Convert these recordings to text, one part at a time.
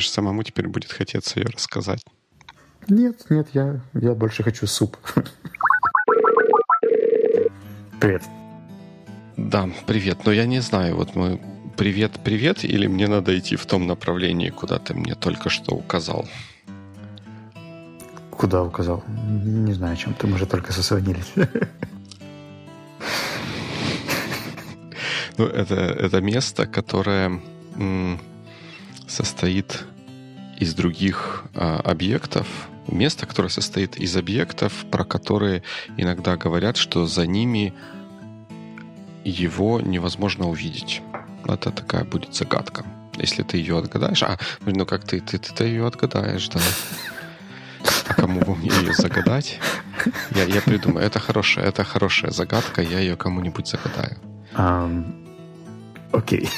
думаешь, самому теперь будет хотеться ее рассказать? Нет, нет, я, я больше хочу суп. Привет. Да, привет. Но я не знаю, вот мы привет, привет, или мне надо идти в том направлении, куда ты мне только что указал? Куда указал? Не знаю, о чем ты, мы же только созвонились. Ну, это, это место, которое м, состоит из других а, объектов. Место, которое состоит из объектов, про которые иногда говорят, что за ними его невозможно увидеть. Это такая будет загадка. Если ты ее отгадаешь. А, ну как ты, ты, ты, ты ее отгадаешь, да. А кому мне ее загадать? Я, я придумаю. Это хорошая, это хорошая загадка. Я ее кому-нибудь загадаю. Um, окей.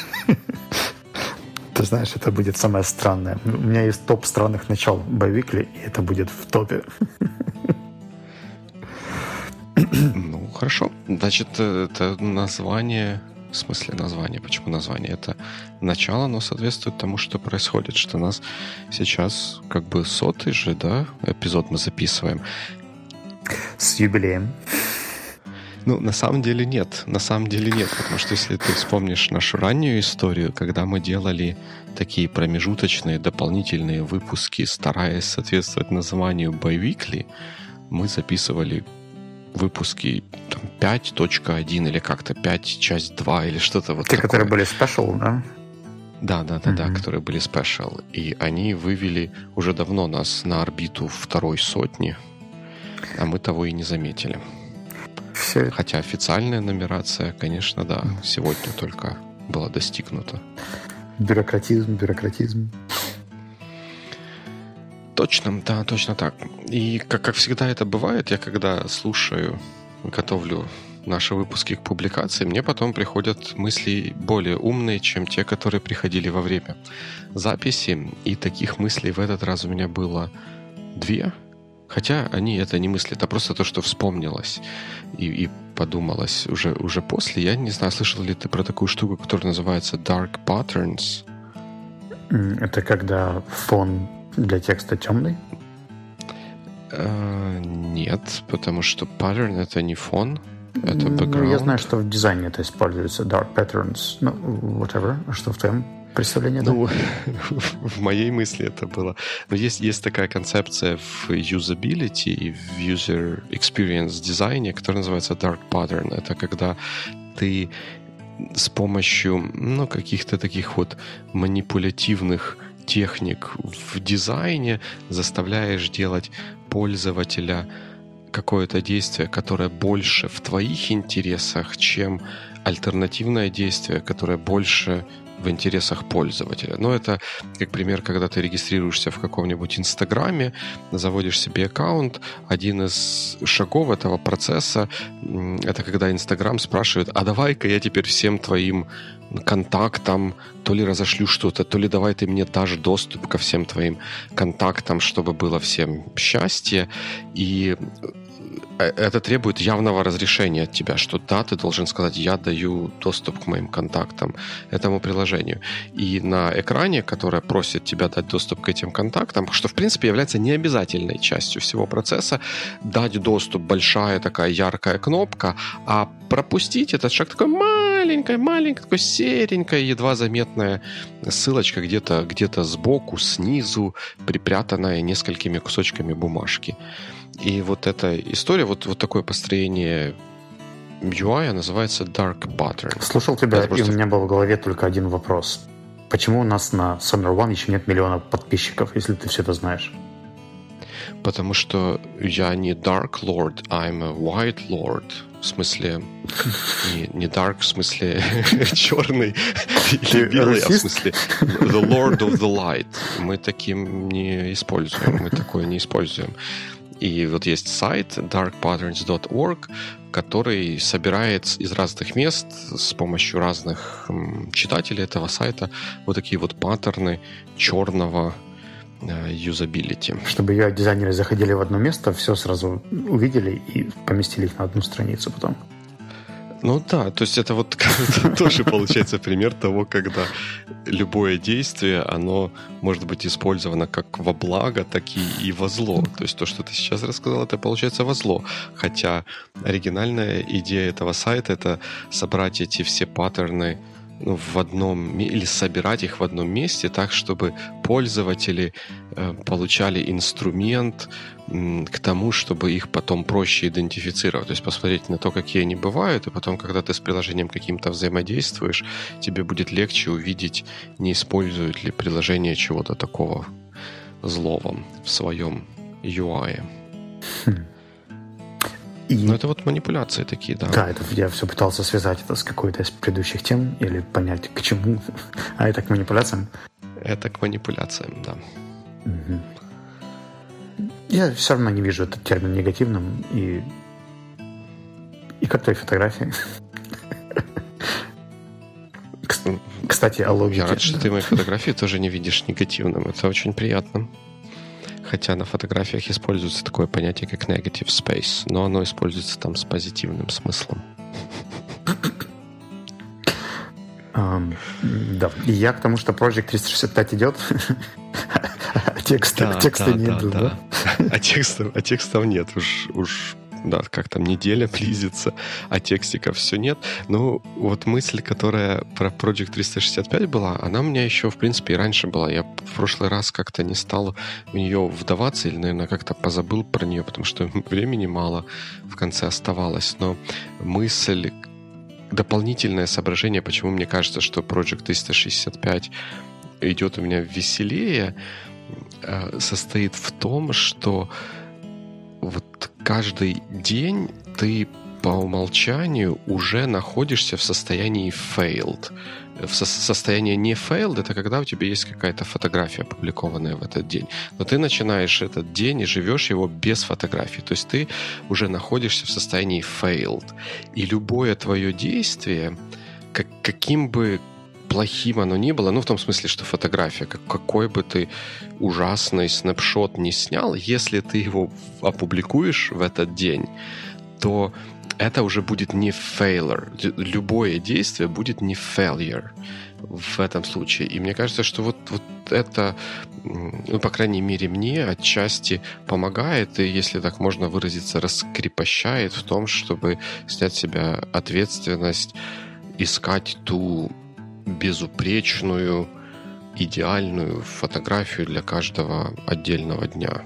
Ты знаешь, это будет самое странное. У меня есть топ странных начал Байвикли, и это будет в топе. Ну, хорошо. Значит, это название... В смысле название? Почему название? Это начало, но соответствует тому, что происходит, что нас сейчас как бы сотый же, да, эпизод мы записываем. С юбилеем. Ну, на самом деле нет. На самом деле нет, потому что если ты вспомнишь нашу раннюю историю, когда мы делали такие промежуточные дополнительные выпуски, стараясь соответствовать названию Biweekly, мы записывали выпуски там, 5.1 или как-то 5, часть 2 или что-то вот Те, такое. которые были special, да? Да, да, да, mm-hmm. да, которые были special. И они вывели уже давно нас на орбиту второй сотни, а мы того и не заметили. Все. Хотя официальная нумерация, конечно, да, сегодня только была достигнута. Бюрократизм, бюрократизм. Точно, да, точно так. И как, как всегда это бывает, я когда слушаю, готовлю наши выпуски к публикации, мне потом приходят мысли более умные, чем те, которые приходили во время записи. И таких мыслей в этот раз у меня было две. Хотя они это не мысли, это просто то, что вспомнилось и, и подумалось уже, уже после. Я не знаю, слышал ли ты про такую штуку, которая называется Dark Patterns? Это когда фон для текста темный? Uh, нет, потому что pattern это не фон, это background. Ну, я знаю, что в дизайне это используется, dark patterns, ну, whatever. А что в твоем представлении? Ну, да? в моей мысли это было. Но есть, есть такая концепция в usability и в user experience дизайне, которая называется dark pattern. Это когда ты с помощью ну, каких-то таких вот манипулятивных техник в дизайне заставляешь делать пользователя какое-то действие, которое больше в твоих интересах, чем альтернативное действие, которое больше в интересах пользователя. Но это, как пример, когда ты регистрируешься в каком-нибудь Инстаграме, заводишь себе аккаунт, один из шагов этого процесса — это когда Инстаграм спрашивает, а давай-ка я теперь всем твоим контактам то ли разошлю что-то, то ли давай ты мне дашь доступ ко всем твоим контактам, чтобы было всем счастье. И это требует явного разрешения от тебя, что да, ты должен сказать, я даю доступ к моим контактам этому приложению. И на экране, которое просит тебя дать доступ к этим контактам, что в принципе является необязательной частью всего процесса, дать доступ большая такая яркая кнопка, а пропустить этот шаг такой маленькая, маленькая, такой серенькая, едва заметная ссылочка где-то где сбоку, снизу, припрятанная несколькими кусочками бумажки. И вот эта история, вот, вот такое построение UI называется Dark Pattern. Слушал тебя, Это просто... и у меня был в голове только один вопрос. Почему у нас на Summer One еще нет миллиона подписчиков, если ты все это знаешь? Потому что я не Dark Lord, I'm a White Lord. В смысле, не, не dark, в смысле черный или белый, а в смысле the Lord of the Light. Мы таким не используем, мы такое не используем. И вот есть сайт darkpatterns.org, который собирает из разных мест с помощью разных читателей этого сайта вот такие вот паттерны черного э, юзабилити. Чтобы ее дизайнеры заходили в одно место, все сразу увидели и поместили их на одну страницу потом. Ну да, то есть это вот тоже получается пример того, когда любое действие, оно может быть использовано как во благо, так и, и во зло. То есть то, что ты сейчас рассказал, это получается во зло. Хотя оригинальная идея этого сайта — это собрать эти все паттерны в одном или собирать их в одном месте так, чтобы пользователи э, получали инструмент к тому, чтобы их потом проще идентифицировать. То есть посмотреть на то, какие они бывают, и потом, когда ты с приложением каким-то взаимодействуешь, тебе будет легче увидеть, не использует ли приложение чего-то такого злого в своем UI. И... Ну, это вот манипуляции такие, да. Да, это я все пытался связать это с какой-то из предыдущих тем или понять, к чему. А это к манипуляциям? Это к манипуляциям, да. Угу. Я все равно не вижу этот термин негативным и и как твои фотографии. Кстати, о логике. Я рад, что ты мои фотографии тоже не видишь негативным. Это очень приятно хотя на фотографиях используется такое понятие, как negative space, но оно используется там с позитивным смыслом. Um, да, и я к тому, что Project 365 идет, а текста, да, текста да, нет, да, да? А, текстов, а текстов нет, уж, уж да, как там неделя близится, а текстиков все нет. Ну, вот мысль, которая про Project 365 была, она у меня еще, в принципе, и раньше была. Я в прошлый раз как-то не стал в нее вдаваться или, наверное, как-то позабыл про нее, потому что времени мало в конце оставалось. Но мысль, дополнительное соображение, почему мне кажется, что Project 365 идет у меня веселее, э, состоит в том, что вот каждый день ты по умолчанию уже находишься в состоянии failed. В со- состоянии не failed это когда у тебя есть какая-то фотография опубликованная в этот день. Но ты начинаешь этот день и живешь его без фотографии. То есть ты уже находишься в состоянии failed. И любое твое действие, как, каким бы плохим оно ни было, ну, в том смысле, что фотография, как, какой бы ты ужасный снапшот не снял, если ты его опубликуешь в этот день, то это уже будет не failure. Любое действие будет не failure в этом случае. И мне кажется, что вот, вот это, ну, по крайней мере, мне отчасти помогает, и, если так можно выразиться, раскрепощает в том, чтобы снять с себя ответственность, искать ту безупречную, идеальную фотографию для каждого отдельного дня.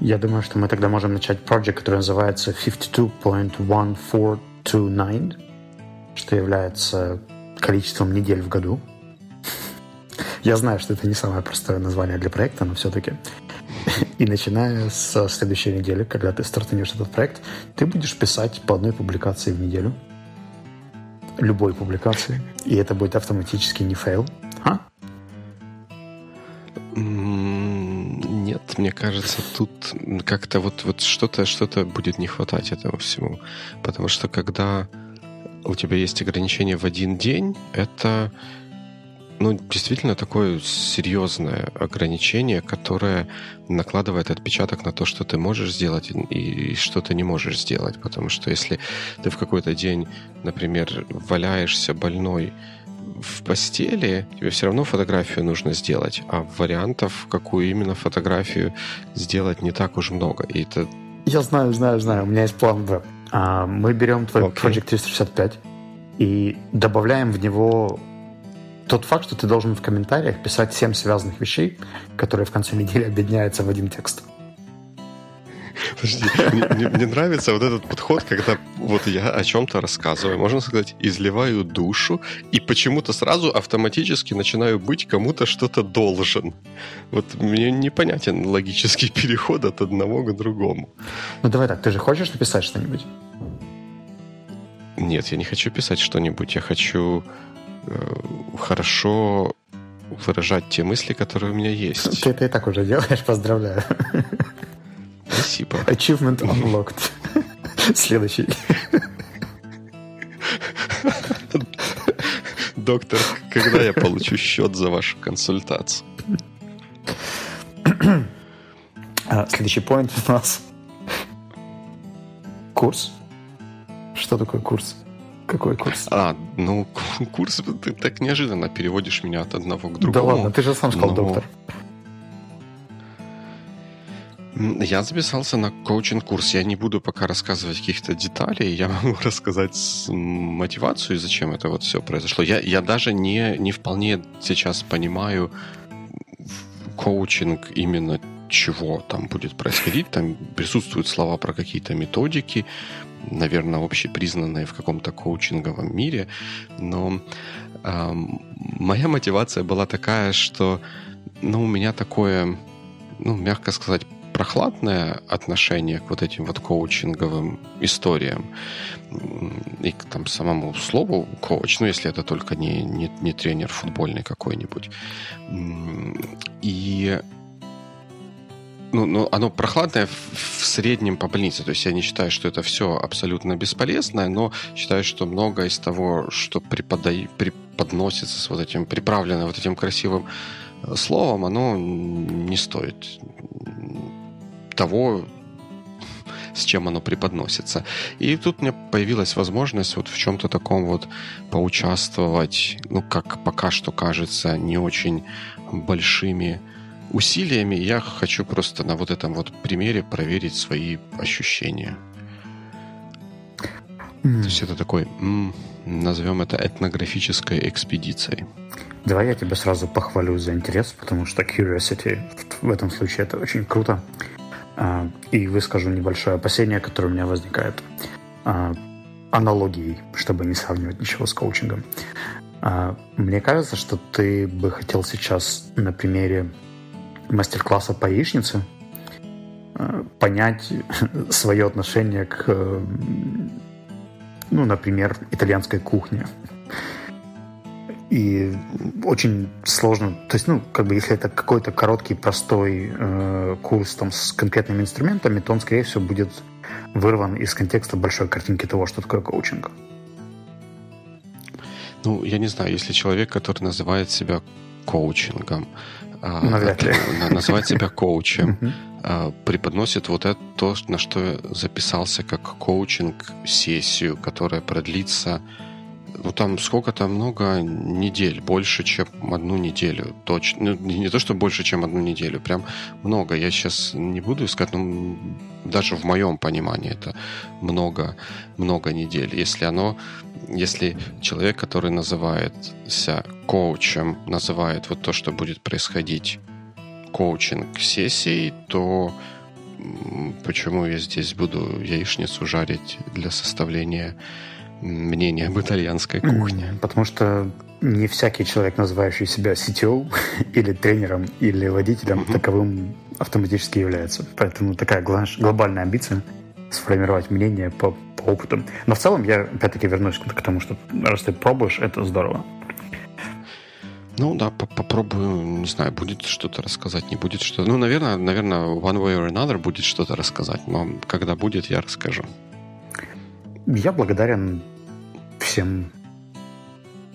Я думаю, что мы тогда можем начать проект, который называется 52.1429, что является количеством недель в году. Я знаю, что это не самое простое название для проекта, но все-таки. И начиная с следующей недели, когда ты стартанешь этот проект, ты будешь писать по одной публикации в неделю – любой публикации, и это будет автоматически не фейл? А? Нет, мне кажется, тут как-то вот, вот что-то что будет не хватать этому всему. Потому что когда у тебя есть ограничение в один день, это ну, действительно такое серьезное ограничение, которое накладывает отпечаток на то, что ты можешь сделать и что ты не можешь сделать. Потому что если ты в какой-то день, например, валяешься больной в постели, тебе все равно фотографию нужно сделать, а вариантов, какую именно фотографию сделать, не так уж много. И это... Я знаю, знаю, знаю. У меня есть план Б. А, мы берем твой okay. Project 365 и добавляем в него тот факт, что ты должен в комментариях писать 7 связанных вещей, которые в конце недели объединяются в один текст. Подожди, мне, мне, мне нравится вот этот подход, когда вот я о чем-то рассказываю, можно сказать, изливаю душу, и почему-то сразу автоматически начинаю быть кому-то что-то должен. Вот мне непонятен логический переход от одного к другому. Ну давай так, ты же хочешь написать что-нибудь? Нет, я не хочу писать что-нибудь, я хочу хорошо выражать те мысли, которые у меня есть. Ты это и так уже делаешь, поздравляю. Спасибо. Achievement unlocked. Следующий. Доктор, когда я получу счет за вашу консультацию? А, следующий point у нас. Курс. Что такое курс? Какой курс? А, ну, курс, ты так неожиданно переводишь меня от одного к другому. Да ладно, ты же сам сказал но... доктор. Я записался на коучинг-курс. Я не буду пока рассказывать каких-то деталей. Я могу рассказать мотивацию, зачем это вот все произошло. Я, я даже не, не вполне сейчас понимаю коучинг именно чего там будет происходить. Там присутствуют слова про какие-то методики, наверное, общепризнанные в каком-то коучинговом мире. Но э, моя мотивация была такая, что ну, у меня такое, ну, мягко сказать, прохладное отношение к вот этим вот коучинговым историям и к там самому слову коуч, ну, если это только не, не, не тренер футбольный какой-нибудь. И ну, ну, оно прохладное в, в среднем по больнице. То есть я не считаю, что это все абсолютно бесполезное, но считаю, что много из того, что преподай, преподносится с вот этим, приправлено вот этим красивым э, словом, оно не стоит того, с чем оно преподносится. И тут меня появилась возможность вот в чем-то таком вот поучаствовать, ну, как пока что кажется, не очень большими усилиями. Я хочу просто на вот этом вот примере проверить свои ощущения. Mm. То есть это такой, назовем это этнографической экспедицией. Давай я тебя сразу похвалю за интерес, потому что curiosity в этом случае это очень круто. А, и выскажу небольшое опасение, которое у меня возникает а, аналогией, чтобы не сравнивать ничего с коучингом. А, мне кажется, что ты бы хотел сейчас на примере мастер-класса по яичнице понять свое отношение к, ну, например, итальянской кухне. И очень сложно, то есть, ну, как бы, если это какой-то короткий, простой э, курс там с конкретными инструментами, то он, скорее всего, будет вырван из контекста большой картинки того, что такое коучинг. Ну, я не знаю, если человек, который называет себя коучингом, Навряд ли. называет себя коучем, а, преподносит вот это то, на что записался как коучинг-сессию, которая продлится ну там сколько-то много недель, больше, чем одну неделю. Точно. Ну, не то, что больше, чем одну неделю, прям много. Я сейчас не буду искать, но даже в моем понимании это много, много недель. Если оно, если человек, который называется коучем, называет вот то, что будет происходить коучинг сессией, то почему я здесь буду яичницу жарить для составления мнение об итальянской кухне. Потому что не всякий человек, называющий себя CTO или тренером, или водителем, mm-hmm. таковым автоматически является. Поэтому такая глобальная амбиция сформировать мнение по, по опыту. Но в целом я опять-таки вернусь к тому, что раз ты пробуешь, это здорово. Ну да, попробую, не знаю, будет что-то рассказать, не будет что-то. Ну, наверное, наверное, one way or another будет что-то рассказать, но когда будет, я расскажу. Я благодарен всем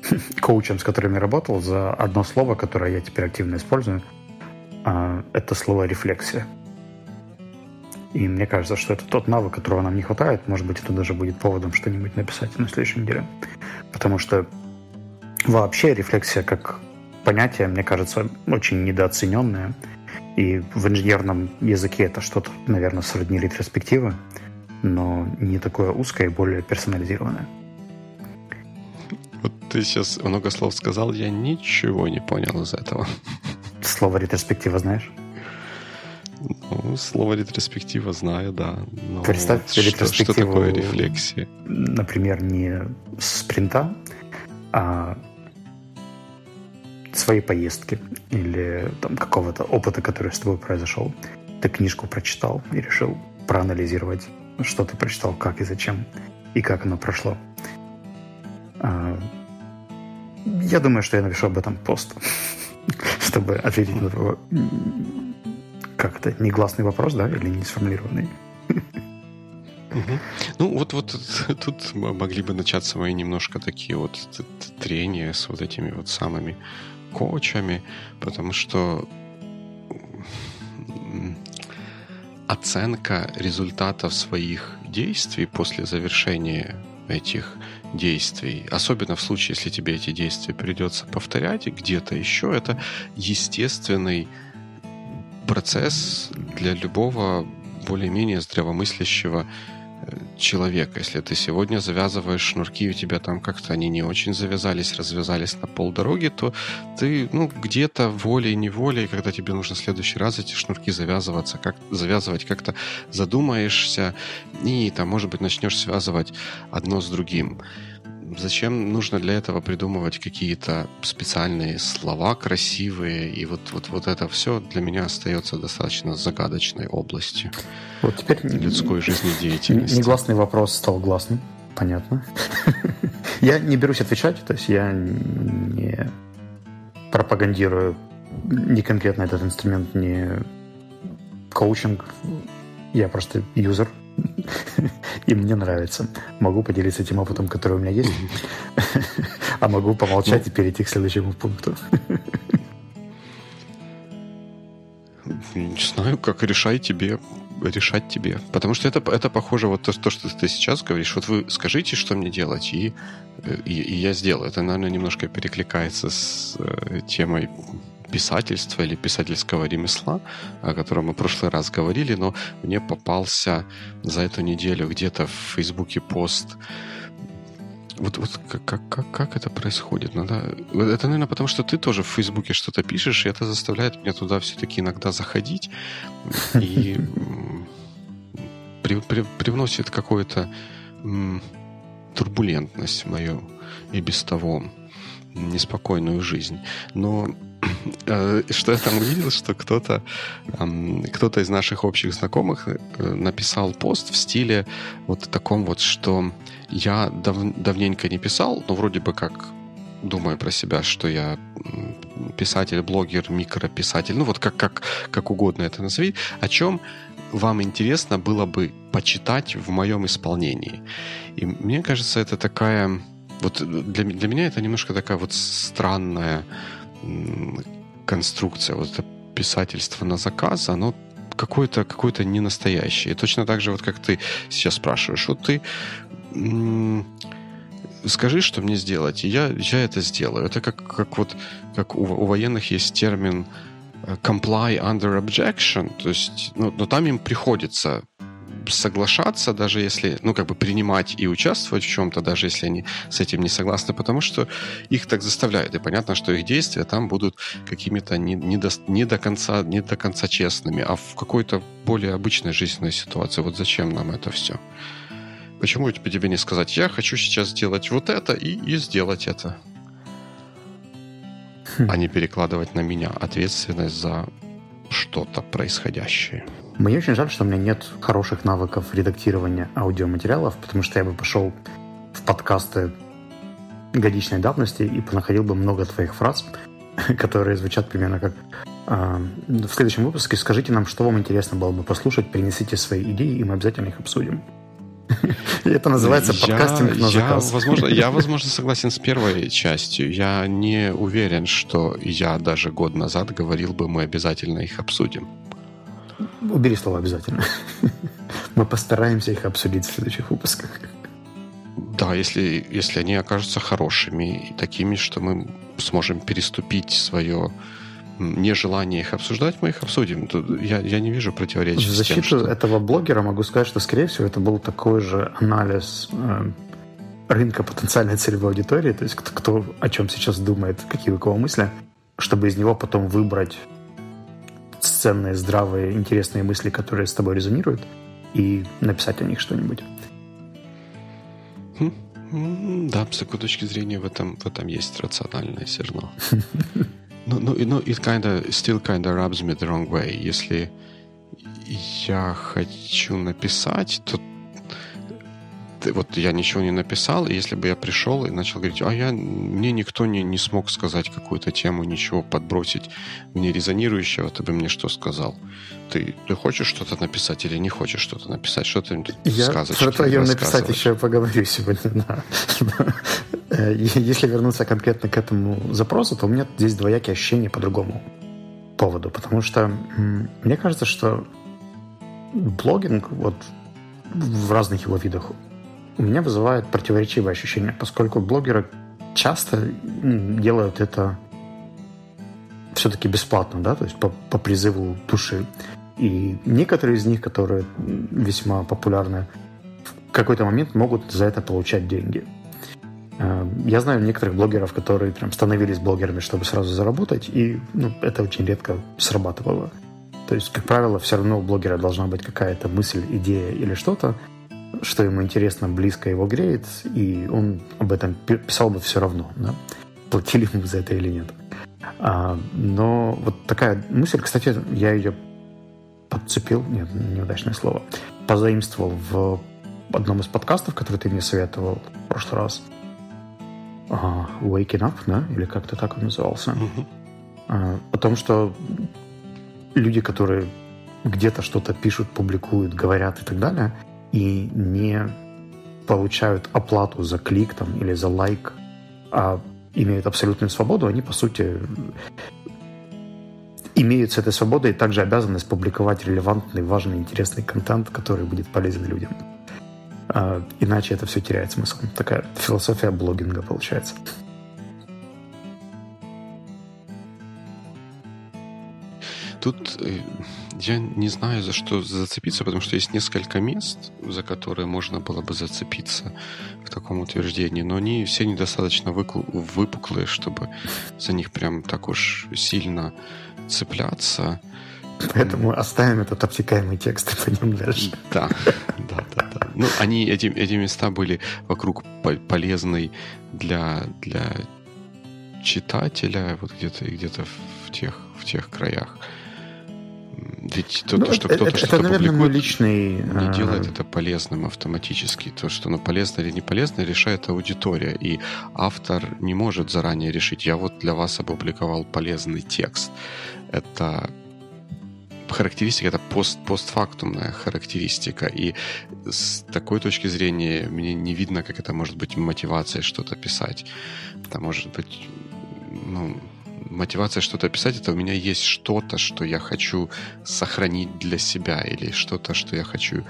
коучам, с которыми работал, за одно слово, которое я теперь активно использую. А, это слово «рефлексия». И мне кажется, что это тот навык, которого нам не хватает. Может быть, это даже будет поводом что-нибудь написать на следующей неделе. Потому что вообще рефлексия как понятие, мне кажется, очень недооцененное. И в инженерном языке это что-то, наверное, сродни ретроспективы, но не такое узкое и более персонализированное. Вот ты сейчас много слов сказал, я ничего не понял из этого. Слово ретроспектива знаешь? Ну, слово ретроспектива знаю, да. Но Представь что, ретроспективу, что такое рефлексия? Например, не спринта, а своей поездки или там какого-то опыта, который с тобой произошел. Ты книжку прочитал и решил проанализировать, что ты прочитал, как и зачем, и как оно прошло. А, я думаю, что я напишу об этом пост, чтобы ответить на твой как это, негласный вопрос, да, или не сформулированный. Ну, вот, вот тут могли бы начаться мои немножко такие вот трения с вот этими вот самыми коучами, потому что оценка результатов своих действий после завершения этих действий, особенно в случае, если тебе эти действия придется повторять где-то еще, это естественный процесс для любого более-менее здравомыслящего человека. Если ты сегодня завязываешь шнурки, у тебя там как-то они не очень завязались, развязались на полдороги, то ты, ну, где-то волей-неволей, когда тебе нужно в следующий раз эти шнурки завязываться, как, завязывать, как-то задумаешься и, там, может быть, начнешь связывать одно с другим. Зачем нужно для этого придумывать какие-то специальные слова красивые? И вот, вот, вот это все для меня остается достаточно загадочной областью вот теперь людской жизнедеятельности. Негласный вопрос стал гласным. Понятно. я не берусь отвечать, то есть я не пропагандирую не конкретно этот инструмент, не коучинг. Я просто юзер и мне нравится. Могу поделиться тем опытом, который у меня есть, а могу помолчать и перейти к следующему пункту. Не знаю, как решай тебе решать тебе. Потому что это, это похоже вот то, то, что ты сейчас говоришь. Вот вы скажите, что мне делать, и, и, и я сделаю. Это, наверное, немножко перекликается с э, темой писательства или писательского ремесла, о котором мы в прошлый раз говорили, но мне попался за эту неделю где-то в Фейсбуке пост. Вот, вот как, как, как, как это происходит? Надо... Это, наверное, потому что ты тоже в Фейсбуке что-то пишешь, и это заставляет меня туда все-таки иногда заходить и при, при, привносит какую-то турбулентность в мою и без того неспокойную жизнь. Но что я там увидел, что кто-то кто-то из наших общих знакомых э, написал пост в стиле вот таком вот, что я дав, давненько не писал, но вроде бы как думаю про себя, что я писатель, блогер, микрописатель, ну вот как, как, как угодно это назови, о чем вам интересно было бы почитать в моем исполнении. И мне кажется, это такая... Вот для, для меня это немножко такая вот странная конструкция, вот это писательство на заказ, оно какое-то какое не настоящее. И точно так же, вот как ты сейчас спрашиваешь, вот ты скажи, что мне сделать, и я, я это сделаю. Это как, как вот как у, у военных есть термин э, comply under objection, то есть, ну, но там им приходится соглашаться, даже если, ну, как бы принимать и участвовать в чем-то, даже если они с этим не согласны, потому что их так заставляют. И понятно, что их действия там будут какими-то не, не, до, не, до, конца, не до конца честными, а в какой-то более обычной жизненной ситуации. Вот зачем нам это все? Почему тебе не сказать, я хочу сейчас сделать вот это и, и сделать это? Хм. А не перекладывать на меня ответственность за что-то происходящее. Мне очень жаль, что у меня нет хороших навыков редактирования аудиоматериалов, потому что я бы пошел в подкасты годичной давности и понаходил бы много твоих фраз, которые звучат примерно как а, в следующем выпуске скажите нам, что вам интересно было бы послушать, принесите свои идеи, и мы обязательно их обсудим. Это называется подкастинг на заказ. Я, возможно, я, возможно, согласен с первой частью. Я не уверен, что я даже год назад говорил бы, мы обязательно их обсудим. Убери слово обязательно. Мы постараемся их обсудить в следующих выпусках. Да, если, если они окажутся хорошими и такими, что мы сможем переступить свое нежелание их обсуждать, мы их обсудим. Тут я, я не вижу противоречия. В защиту тем, что... этого блогера могу сказать, что, скорее всего, это был такой же анализ э, рынка потенциальной целевой аудитории, то есть кто, кто о чем сейчас думает, какие у кого мысли, чтобы из него потом выбрать ценные, здравые, интересные мысли, которые с тобой резонируют, и написать о них что-нибудь. Хм, да, с такой точки зрения в этом, в этом есть рациональное зерно. Но ну, ну, it kinda, still kinda rubs me the wrong way. Если я хочу написать, то вот я ничего не написал, и если бы я пришел и начал говорить, а я, мне никто не, не смог сказать какую-то тему, ничего подбросить мне резонирующего, ты бы мне что сказал? Ты, ты хочешь что-то написать или не хочешь что-то написать? Что ты я сказочки про твое написать еще поговорю сегодня, да. Э, если вернуться конкретно к этому запросу, то у меня здесь двоякие ощущения по другому поводу, потому что мне кажется, что блогинг вот в разных его видах у меня вызывает противоречивое ощущение, поскольку блогеры часто делают это все-таки бесплатно, да, то есть по, по призыву души. И некоторые из них, которые весьма популярны, в какой-то момент могут за это получать деньги. Э, я знаю некоторых блогеров, которые прям становились блогерами, чтобы сразу заработать, и ну, это очень редко срабатывало. То есть, как правило, все равно у блогера должна быть какая-то мысль, идея или что-то, что ему интересно, близко его греет, и он об этом писал бы все равно, да? платили ему за это или нет. А, но вот такая мысль, кстати, я ее подцепил, нет, неудачное слово, позаимствовал в одном из подкастов, который ты мне советовал в прошлый раз. Uh, Waking Up, да? Или как-то так он назывался. Uh-huh. Uh, о том, что люди, которые где-то что-то пишут, публикуют, говорят и так далее, и не получают оплату за клик там, или за лайк, а имеют абсолютную свободу, они, по сути, имеют с этой свободой также обязанность публиковать релевантный, важный, интересный контент, который будет полезен людям. А, иначе это все теряет смысл. Такая философия блогинга получается. Тут э, я не знаю, за что зацепиться, потому что есть несколько мест, за которые можно было бы зацепиться в таком утверждении, но они все недостаточно выпуклые, чтобы за них прям так уж сильно цепляться. Поэтому оставим этот обтекаемый текст и пойдем дальше. Да, да, да, да. Ну, они, эти, эти места были вокруг полезной для, для читателя, вот где-то где-то в тех, в тех краях. Ведь то, ну, то что кто-то что-то наверное, публикует, личный... не делает это полезным автоматически. То, что оно полезно или не полезно, решает аудитория. И автор не может заранее решить, я вот для вас опубликовал полезный текст. Это характеристика, это пост, постфактумная характеристика. И с такой точки зрения мне не видно, как это может быть мотивацией что-то писать. Это может быть ну, мотивация что-то писать, это у меня есть что-то, что я хочу сохранить для себя, или что-то, что я хочу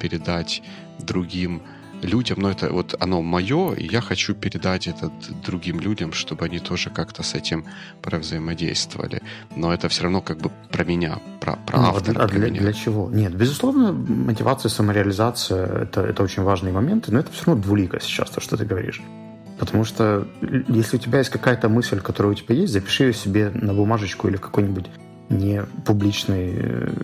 передать другим людям, но это вот оно мое, и я хочу передать это другим людям, чтобы они тоже как-то с этим провзаимодействовали. Но это все равно как бы про меня, про, про ну, автора. А для, меня. для чего? Нет, безусловно, мотивация, самореализация это, это очень важные моменты, но это все равно двулико сейчас, то, что ты говоришь. Потому что если у тебя есть какая-то мысль, которая у тебя есть, запиши ее себе на бумажечку или какой-нибудь не публичный э,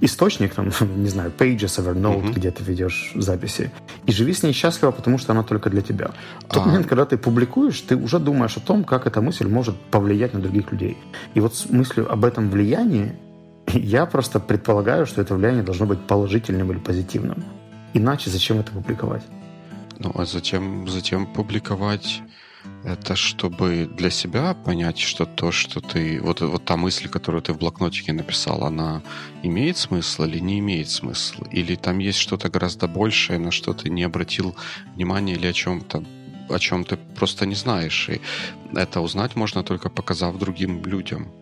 источник, там, не знаю, Pages, Evernote, uh-huh. где ты ведешь записи, и живи с ней счастливо, потому что она только для тебя. В тот а... момент, когда ты публикуешь, ты уже думаешь о том, как эта мысль может повлиять на других людей. И вот с мыслью об этом влиянии я просто предполагаю, что это влияние должно быть положительным или позитивным. Иначе зачем это публиковать? Ну, а затем, затем публиковать это чтобы для себя понять, что то, что ты... Вот, вот та мысль, которую ты в блокнотике написал, она имеет смысл или не имеет смысла? Или там есть что-то гораздо большее, на что ты не обратил внимания или о чем-то о чем ты просто не знаешь. И это узнать можно только показав другим людям.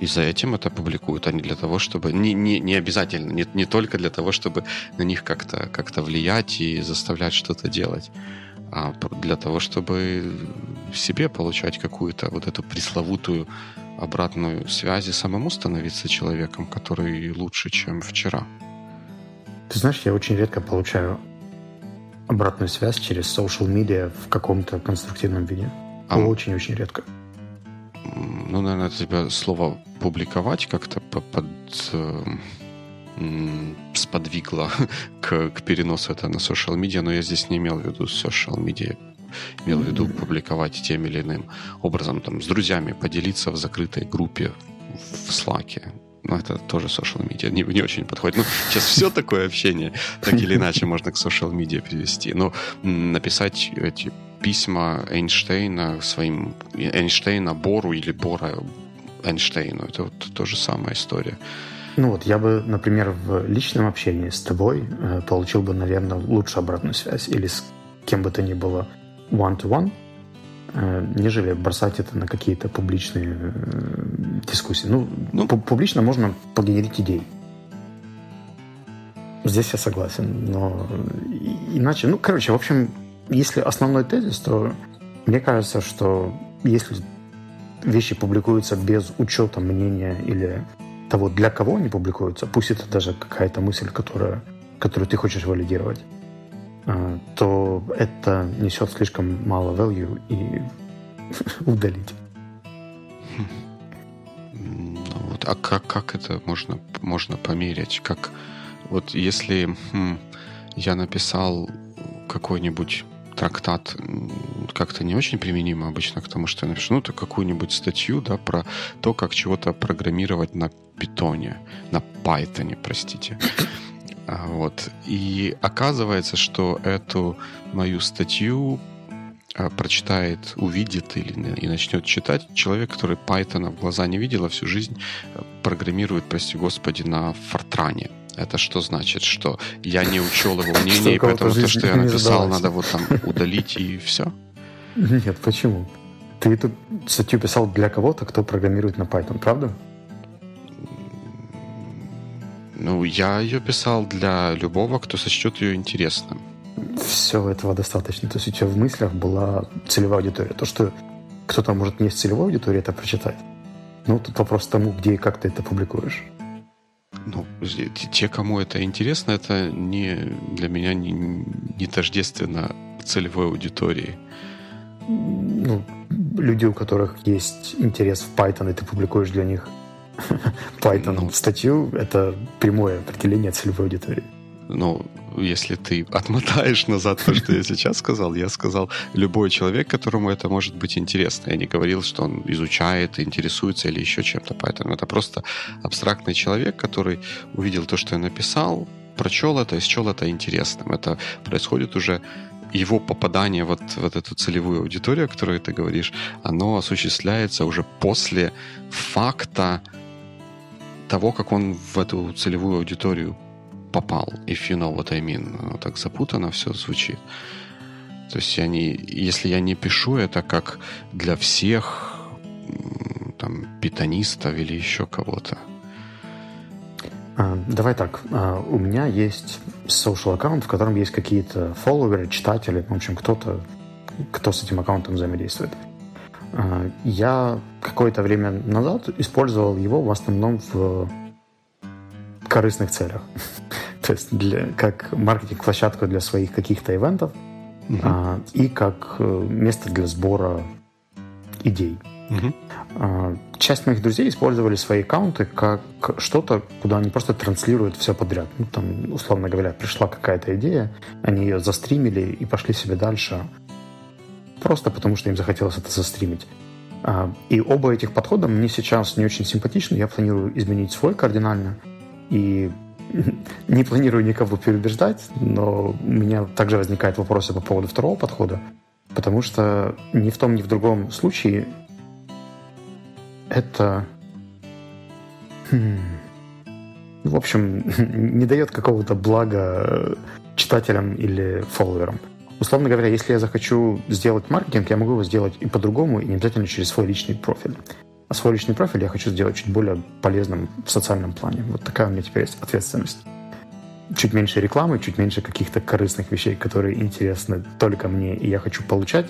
И за этим это публикуют, а не для того, чтобы... Не, не, не обязательно, не, не только для того, чтобы на них как-то как влиять и заставлять что-то делать, а для того, чтобы себе получать какую-то вот эту пресловутую обратную связь и самому становиться человеком, который лучше, чем вчера. Ты знаешь, я очень редко получаю обратную связь через social media в каком-то конструктивном виде. А... Очень-очень редко ну, наверное, тебя слово публиковать как-то под, э, сподвигло к, к переносу это на social медиа, но я здесь не имел в виду social media, имел в виду публиковать тем или иным образом, там, с друзьями поделиться в закрытой группе в Slack. Но это тоже social media, не, не очень подходит. Ну, сейчас все такое общение, так или иначе, можно к social media перевести. Но написать эти письма Эйнштейна своим Эйнштейна Бору или Бора Эйнштейну. Это вот та же самая история. Ну вот, я бы, например, в личном общении с тобой э, получил бы, наверное, лучшую обратную связь или с кем бы то ни было one-to-one, э, нежели бросать это на какие-то публичные э, дискуссии. Ну, ну публично можно погенерить идей. здесь я согласен, но иначе, ну, короче, в общем, если основной тезис, то мне кажется, что если вещи публикуются без учета мнения или того, для кого они публикуются, пусть это даже какая-то мысль, которая, которую ты хочешь валидировать, а, то это несет слишком мало value и удалить. Ну, вот, а как, как это можно, можно померить? Как, вот если хм, я написал какой-нибудь трактат как-то не очень применимо обычно к тому, что я напишу, ну, то какую-нибудь статью, да, про то, как чего-то программировать на питоне, на пайтоне, простите. А, вот. И оказывается, что эту мою статью а, прочитает, увидит или и начнет читать человек, который Python в глаза не видел, а всю жизнь э, программирует, прости господи, на Фортране. Это что значит? Что я не учел его мнение, и поэтому то, что я написал, надо вот там удалить и все? Нет, почему? Ты эту статью писал для кого-то, кто программирует на Python, правда? Ну, я ее писал для любого, кто сочтет ее интересным. Все этого достаточно. То есть у тебя в мыслях была целевая аудитория. То, что кто-то может не с целевой аудиторией это прочитать. Ну, тут вопрос тому, где и как ты это публикуешь ну, те, кому это интересно, это не для меня не, не тождественно целевой аудитории. Ну, люди, у которых есть интерес в Python, и ты публикуешь для них Python ну, статью, это прямое определение целевой аудитории. Ну, если ты отмотаешь назад то, что я сейчас сказал, я сказал любой человек, которому это может быть интересно. Я не говорил, что он изучает, интересуется или еще чем-то. Поэтому это просто абстрактный человек, который увидел то, что я написал, прочел это и счел это интересным. Это происходит уже его попадание вот, в вот эту целевую аудиторию, о которой ты говоришь, оно осуществляется уже после факта того, как он в эту целевую аудиторию попал, if you know what I mean. Так запутанно все звучит. То есть я не, если я не пишу это как для всех там питонистов или еще кого-то. А, давай так. А, у меня есть social аккаунт, в котором есть какие-то фолловеры, читатели, в общем, кто-то, кто с этим аккаунтом взаимодействует. А, я какое-то время назад использовал его в основном в корыстных целях. То есть для, как маркетинг-площадку для своих каких-то ивентов угу. а, и как э, место для сбора идей. Угу. А, часть моих друзей использовали свои аккаунты как что-то, куда они просто транслируют все подряд. Ну, там, условно говоря, пришла какая-то идея, они ее застримили и пошли себе дальше, просто потому что им захотелось это застримить. А, и оба этих подхода мне сейчас не очень симпатичны. Я планирую изменить свой кардинально и не планирую никого переубеждать, но у меня также возникают вопросы по поводу второго подхода, потому что ни в том, ни в другом случае это... Хм, в общем, не дает какого-то блага читателям или фолловерам. Условно говоря, если я захочу сделать маркетинг, я могу его сделать и по-другому, и не обязательно через свой личный профиль. А свой личный профиль я хочу сделать чуть более полезным в социальном плане. Вот такая у меня теперь есть ответственность. Чуть меньше рекламы, чуть меньше каких-то корыстных вещей, которые интересны только мне, и я хочу получать,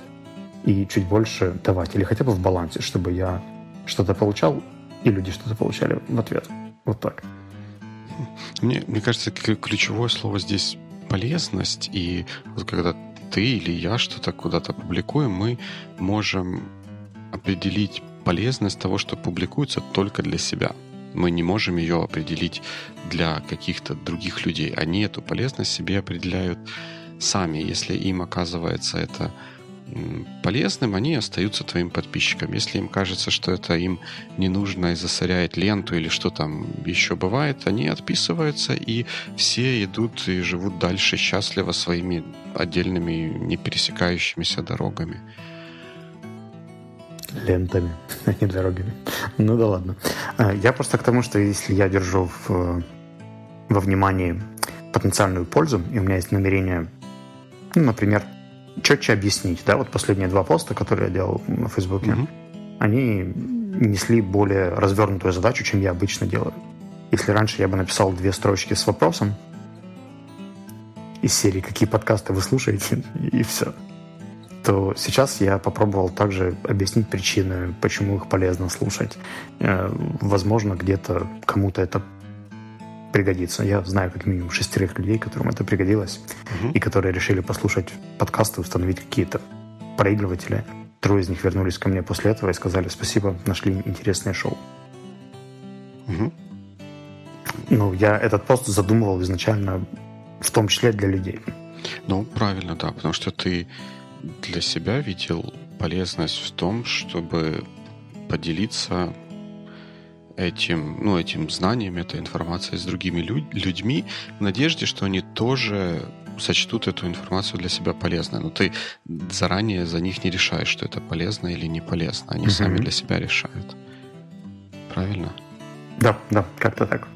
и чуть больше давать. Или хотя бы в балансе, чтобы я что-то получал, и люди что-то получали в ответ. Вот так. Мне, мне кажется, ключевое слово здесь полезность. И вот когда ты или я что-то куда-то публикуем, мы можем определить полезность того, что публикуется только для себя. Мы не можем ее определить для каких-то других людей. Они эту полезность себе определяют сами. Если им оказывается это полезным, они остаются твоим подписчиком. Если им кажется, что это им не нужно и засоряет ленту или что там еще бывает, они отписываются, и все идут и живут дальше счастливо своими отдельными не пересекающимися дорогами лентами, а не дорогами. Ну да ладно. А, я просто к тому, что если я держу в, во внимании потенциальную пользу, и у меня есть намерение, ну, например, четче объяснить, да, вот последние два поста, которые я делал на Фейсбуке, mm-hmm. они несли более развернутую задачу, чем я обычно делаю. Если раньше я бы написал две строчки с вопросом, из серии «Какие подкасты вы слушаете?» и все. То сейчас я попробовал также объяснить причины, почему их полезно слушать. Э, возможно, где-то кому-то это пригодится. Я знаю как минимум шестерых людей, которым это пригодилось, угу. и которые решили послушать подкасты, установить какие-то проигрыватели. Трое из них вернулись ко мне после этого и сказали спасибо, нашли интересное шоу. Угу. Ну, я этот пост задумывал изначально в том числе для людей. Ну, правильно, да, потому что ты для себя видел полезность в том, чтобы поделиться этим, ну, этим знанием, этой информацией с другими люд- людьми в надежде, что они тоже сочтут эту информацию для себя полезной. Но ты заранее за них не решаешь, что это полезно или не полезно. Они mm-hmm. сами для себя решают. Правильно? Да, да, как-то так.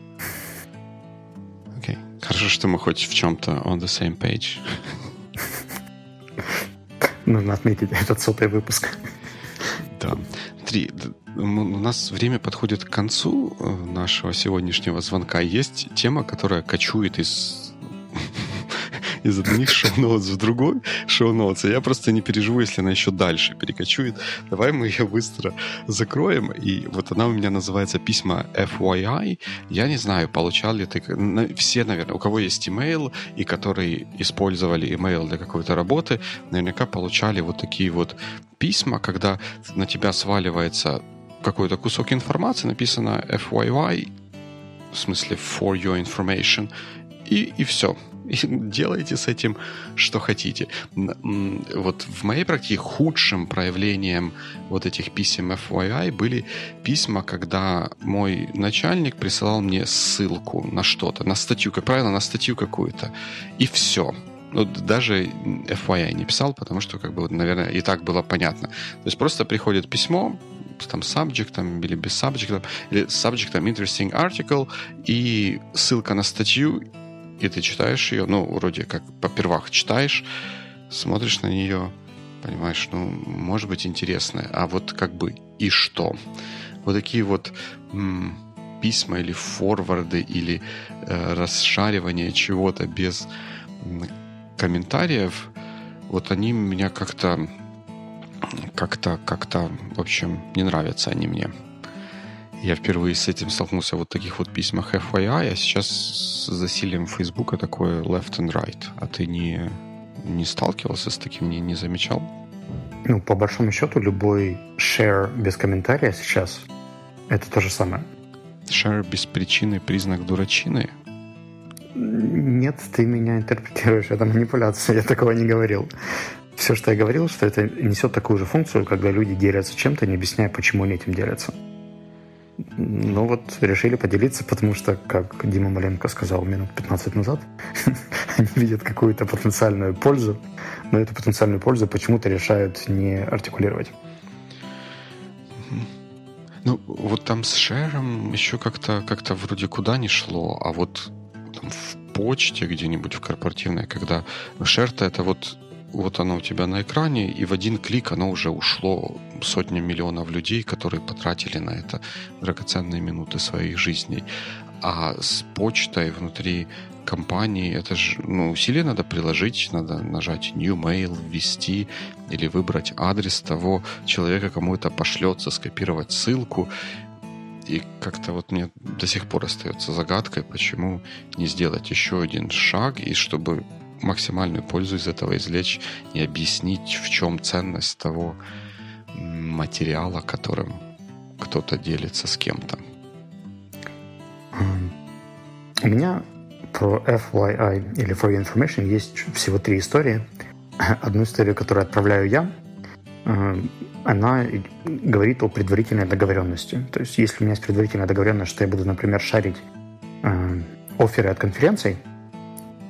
Окей. Okay. Хорошо, что мы хоть в чем-то on the same page. Нужно отметить этот сотый выпуск. Да. Смотри, у нас время подходит к концу э, нашего сегодняшнего звонка. Есть тема, которая кочует из из одних шоу-ноутс в другой шоу-ноутс. Я просто не переживу, если она еще дальше перекочует. Давай мы ее быстро закроем. И вот она у меня называется письма FYI. Я не знаю, получал ли ты... Все, наверное, у кого есть email и которые использовали email для какой-то работы, наверняка получали вот такие вот письма, когда на тебя сваливается какой-то кусок информации, написано FYI, в смысле for your information, и, и все делайте с этим, что хотите. Вот в моей практике худшим проявлением вот этих писем FYI были письма, когда мой начальник присылал мне ссылку на что-то, на статью, как правило, на статью какую-то, и все. Ну, даже FYI не писал, потому что, как бы, наверное, и так было понятно. То есть просто приходит письмо, там subject или без subject, или subject interesting article, и ссылка на статью, и ты читаешь ее, ну, вроде как попервах читаешь, смотришь на нее, понимаешь, ну, может быть интересное, а вот как бы и что? Вот такие вот м- письма или форварды или э, расшаривание чего-то без м- комментариев, вот они меня как-то как-то, как-то, в общем, не нравятся они мне. Я впервые с этим столкнулся в вот таких вот письмах FYI, а сейчас с засилием Фейсбука такое left and right. А ты не, не сталкивался с таким, не, не замечал? Ну, по большому счету, любой share без комментария сейчас это то же самое. Share без причины признак дурачины? Нет, ты меня интерпретируешь. Это манипуляция. Я такого не говорил. Все, что я говорил, что это несет такую же функцию, когда люди делятся чем-то, не объясняя, почему они этим делятся. Ну вот решили поделиться, потому что, как Дима Маленко сказал минут 15 назад, они видят какую-то потенциальную пользу, но эту потенциальную пользу почему-то решают не артикулировать. Ну, вот там с шером еще как-то как вроде куда не шло, а вот там, в почте где-нибудь в корпоративной, когда шер-то это вот вот оно у тебя на экране, и в один клик оно уже ушло сотни миллионов людей, которые потратили на это драгоценные минуты своих жизней. А с почтой внутри компании это же ну, усилие надо приложить, надо нажать New Mail, ввести или выбрать адрес того человека, кому это пошлется, скопировать ссылку. И как-то вот мне до сих пор остается загадкой, почему не сделать еще один шаг, и чтобы максимальную пользу из этого извлечь и объяснить, в чем ценность того материала, которым кто-то делится с кем-то. У меня про FYI или For Your Information есть всего три истории. Одну историю, которую отправляю я, она говорит о предварительной договоренности. То есть, если у меня есть предварительная договоренность, что я буду, например, шарить оферы от конференций,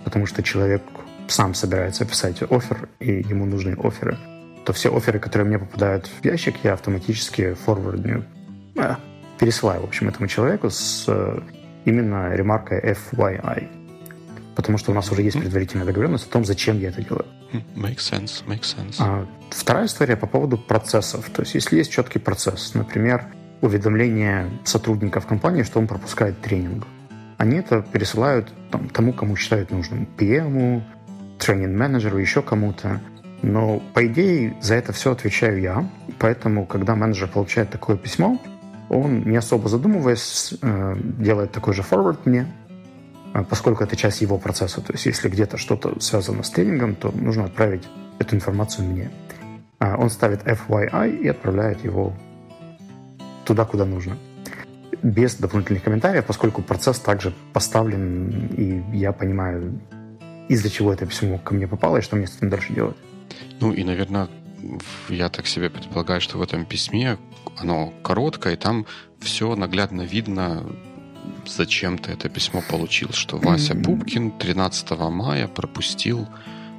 потому что человек сам собирается писать офер, и ему нужны оферы, то все оферы, которые мне попадают в ящик, я автоматически форвардню, э, пересылаю, в общем, этому человеку с э, именно ремаркой FYI. Потому что у нас уже есть предварительная договоренность о том, зачем я это делаю. Makes sense, makes sense. А, вторая история по поводу процессов. То есть, если есть четкий процесс, например, уведомление сотрудников компании, что он пропускает тренинг, они это пересылают там, тому, кому считают нужным. PM, тренинг-менеджеру, еще кому-то. Но, по идее, за это все отвечаю я. Поэтому, когда менеджер получает такое письмо, он, не особо задумываясь, э, делает такой же форвард мне, э, поскольку это часть его процесса. То есть, если где-то что-то связано с тренингом, то нужно отправить эту информацию мне. А он ставит FYI и отправляет его туда, куда нужно. Без дополнительных комментариев, поскольку процесс также поставлен, и я понимаю, из-за чего это письмо ко мне попало и что мне с этим дальше делать. Ну и, наверное, я так себе предполагаю, что в этом письме оно короткое, и там все наглядно видно, зачем ты это письмо получил, что Вася Пупкин 13 мая пропустил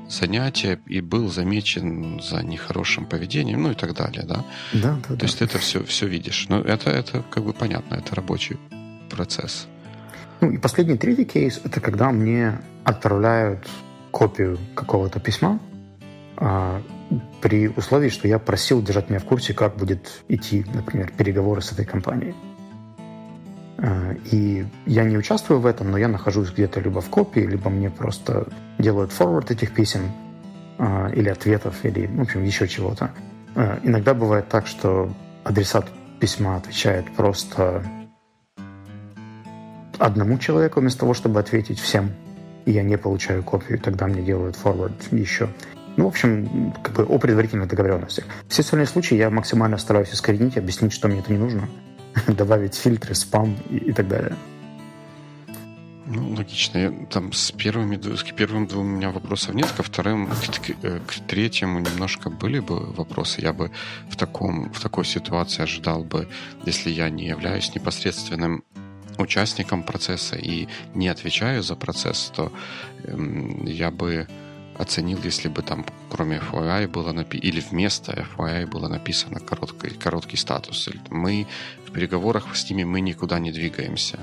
занятие и был замечен за нехорошим поведением, ну и так далее, да? Да, да. То да. есть это все, все видишь. Но это, это как бы понятно, это рабочий процесс. Ну и последний третий кейс, это когда мне отправляют копию какого-то письма, а, при условии, что я просил держать меня в курсе, как будет идти, например, переговоры с этой компанией. А, и я не участвую в этом, но я нахожусь где-то либо в копии, либо мне просто делают форвард этих писем а, или ответов, или, в общем, еще чего-то. Иногда бывает так, что адресат письма отвечает просто одному человеку вместо того, чтобы ответить всем. И я не получаю копию, тогда мне делают форвард еще. Ну, в общем, как бы о предварительных договоренностях. Все остальные случаи я максимально стараюсь искоренить, объяснить, что мне это не нужно, добавить фильтры, спам и, и так далее. Ну, логично. Я, там с первыми, с первым двум у меня вопросов нет, ко вторым, к, к, э, к третьему немножко были бы вопросы. Я бы в, таком, в такой ситуации ожидал бы, если я не являюсь непосредственным участником процесса и не отвечаю за процесс, то эм, я бы оценил, если бы там кроме FYI было написано, или вместо FYI было написано короткий, короткий статус. Мы в переговорах с ними мы никуда не двигаемся.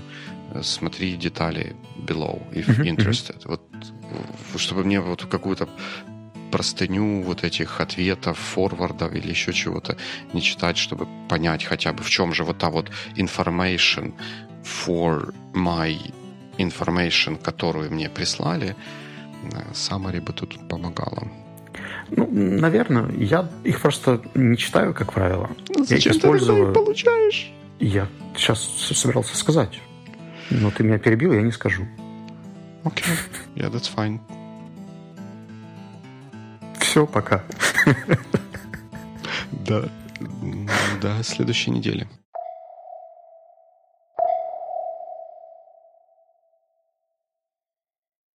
Смотри детали below, if interested. Вот, чтобы мне вот какую-то простыню вот этих ответов, форвардов или еще чего-то не читать, чтобы понять хотя бы в чем же вот та вот information for my information, которую мне прислали, Summary бы тут помогало. Ну, наверное, я их просто не читаю, как правило. Ну, зачем я их использую... ты их получаешь? Я сейчас собирался сказать. Но ты меня перебил, я не скажу. Окей. Okay. Yeah, that's fine. Все, пока. Да. До следующей недели.